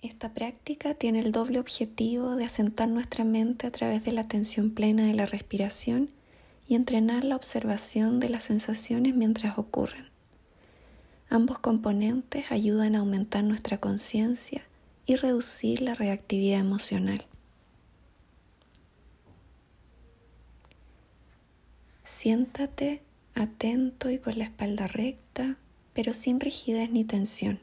Esta práctica tiene el doble objetivo de asentar nuestra mente a través de la atención plena de la respiración y entrenar la observación de las sensaciones mientras ocurren. Ambos componentes ayudan a aumentar nuestra conciencia y reducir la reactividad emocional. Siéntate atento y con la espalda recta, pero sin rigidez ni tensión.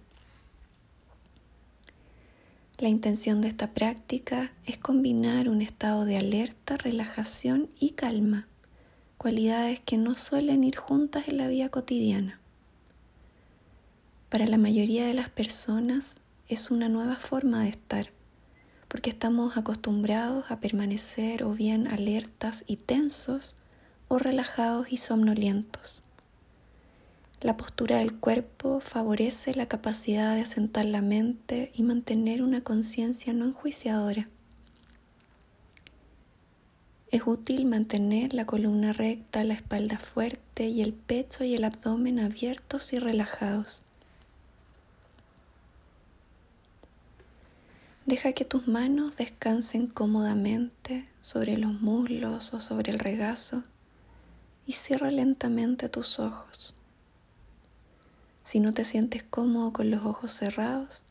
La intención de esta práctica es combinar un estado de alerta, relajación y calma, cualidades que no suelen ir juntas en la vida cotidiana. Para la mayoría de las personas es una nueva forma de estar, porque estamos acostumbrados a permanecer o bien alertas y tensos o relajados y somnolientos. La postura del cuerpo favorece la capacidad de asentar la mente y mantener una conciencia no enjuiciadora. Es útil mantener la columna recta, la espalda fuerte y el pecho y el abdomen abiertos y relajados. Deja que tus manos descansen cómodamente sobre los muslos o sobre el regazo y cierra lentamente tus ojos. Si no te sientes cómodo con los ojos cerrados,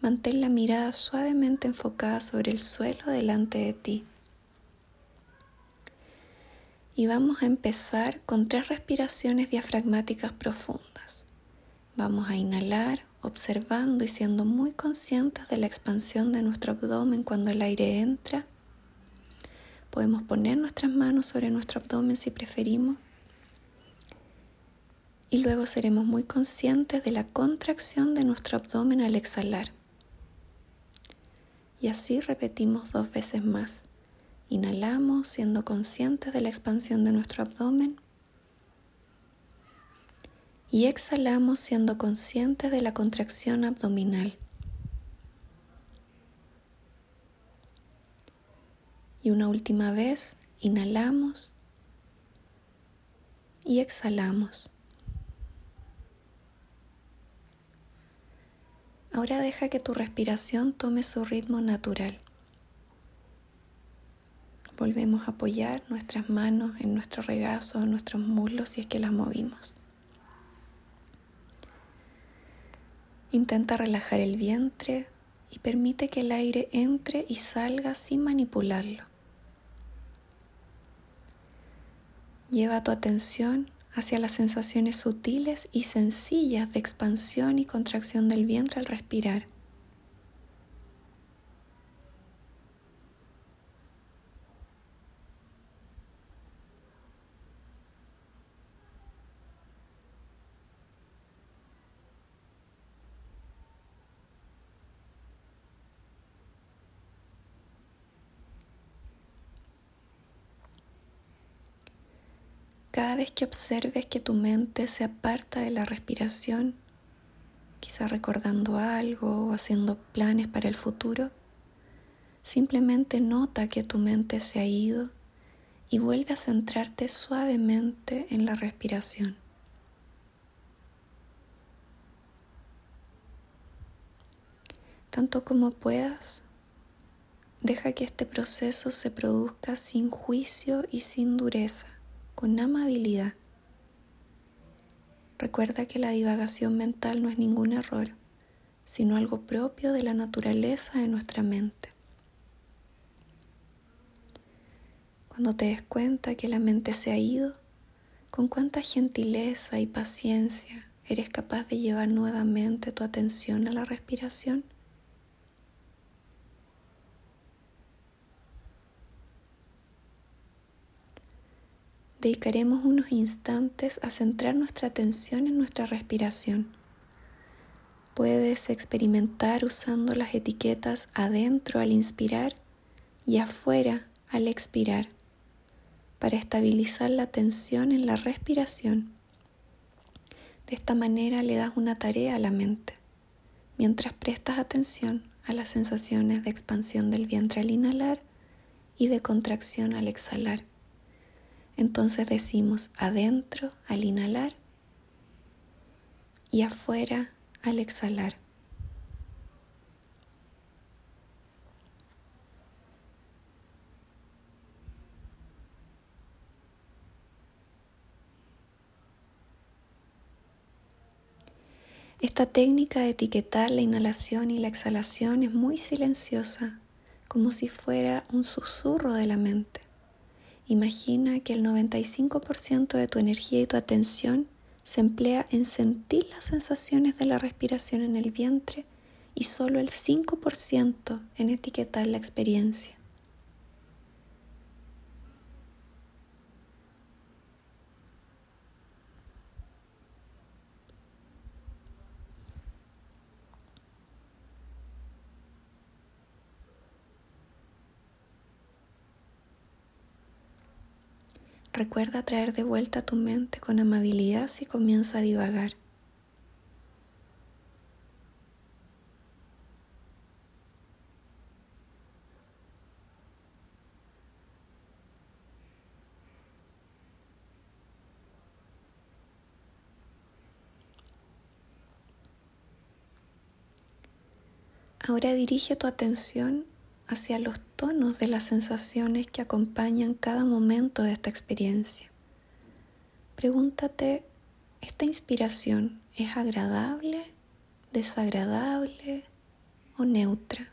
mantén la mirada suavemente enfocada sobre el suelo delante de ti. Y vamos a empezar con tres respiraciones diafragmáticas profundas. Vamos a inhalar observando y siendo muy conscientes de la expansión de nuestro abdomen cuando el aire entra. Podemos poner nuestras manos sobre nuestro abdomen si preferimos y luego seremos muy conscientes de la contracción de nuestro abdomen al exhalar. Y así repetimos dos veces más. Inhalamos siendo conscientes de la expansión de nuestro abdomen y exhalamos siendo conscientes de la contracción abdominal. Y una última vez, inhalamos y exhalamos. Ahora deja que tu respiración tome su ritmo natural. Volvemos a apoyar nuestras manos en nuestro regazo, en nuestros muslos si es que las movimos. Intenta relajar el vientre y permite que el aire entre y salga sin manipularlo. Lleva tu atención hacia las sensaciones sutiles y sencillas de expansión y contracción del vientre al respirar. Cada vez que observes que tu mente se aparta de la respiración, quizá recordando algo o haciendo planes para el futuro, simplemente nota que tu mente se ha ido y vuelve a centrarte suavemente en la respiración. Tanto como puedas, deja que este proceso se produzca sin juicio y sin dureza con amabilidad. Recuerda que la divagación mental no es ningún error, sino algo propio de la naturaleza de nuestra mente. Cuando te des cuenta que la mente se ha ido, con cuánta gentileza y paciencia eres capaz de llevar nuevamente tu atención a la respiración. Dedicaremos unos instantes a centrar nuestra atención en nuestra respiración. Puedes experimentar usando las etiquetas adentro al inspirar y afuera al expirar para estabilizar la tensión en la respiración. De esta manera le das una tarea a la mente mientras prestas atención a las sensaciones de expansión del vientre al inhalar y de contracción al exhalar. Entonces decimos adentro al inhalar y afuera al exhalar. Esta técnica de etiquetar la inhalación y la exhalación es muy silenciosa, como si fuera un susurro de la mente. Imagina que el 95% de tu energía y tu atención se emplea en sentir las sensaciones de la respiración en el vientre y solo el 5% en etiquetar la experiencia. Recuerda traer de vuelta tu mente con amabilidad si comienza a divagar. Ahora dirige tu atención hacia los tonos de las sensaciones que acompañan cada momento de esta experiencia. Pregúntate, ¿esta inspiración es agradable, desagradable o neutra?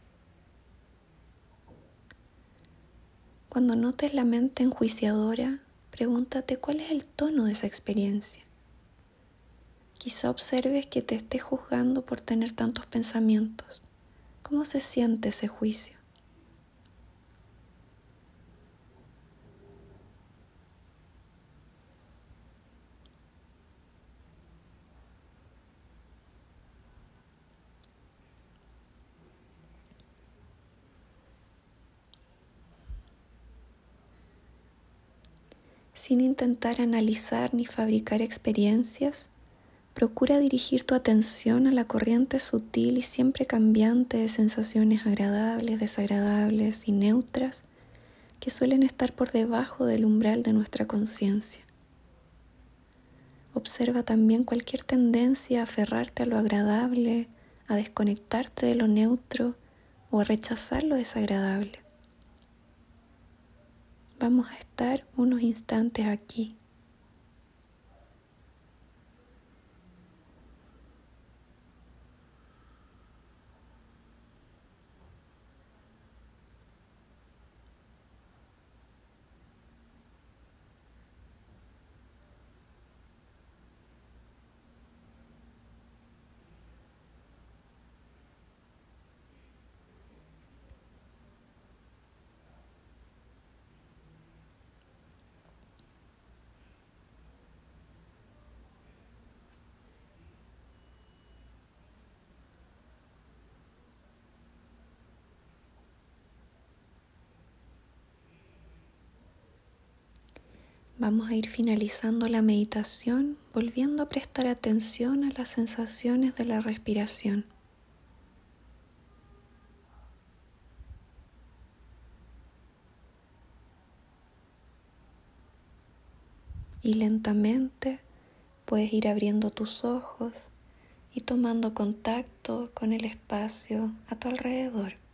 Cuando notes la mente enjuiciadora, pregúntate cuál es el tono de esa experiencia. Quizá observes que te esté juzgando por tener tantos pensamientos. ¿Cómo se siente ese juicio? Sin intentar analizar ni fabricar experiencias, procura dirigir tu atención a la corriente sutil y siempre cambiante de sensaciones agradables, desagradables y neutras que suelen estar por debajo del umbral de nuestra conciencia. Observa también cualquier tendencia a aferrarte a lo agradable, a desconectarte de lo neutro o a rechazar lo desagradable. Vamos a estar unos instantes aquí Vamos a ir finalizando la meditación volviendo a prestar atención a las sensaciones de la respiración. Y lentamente puedes ir abriendo tus ojos y tomando contacto con el espacio a tu alrededor.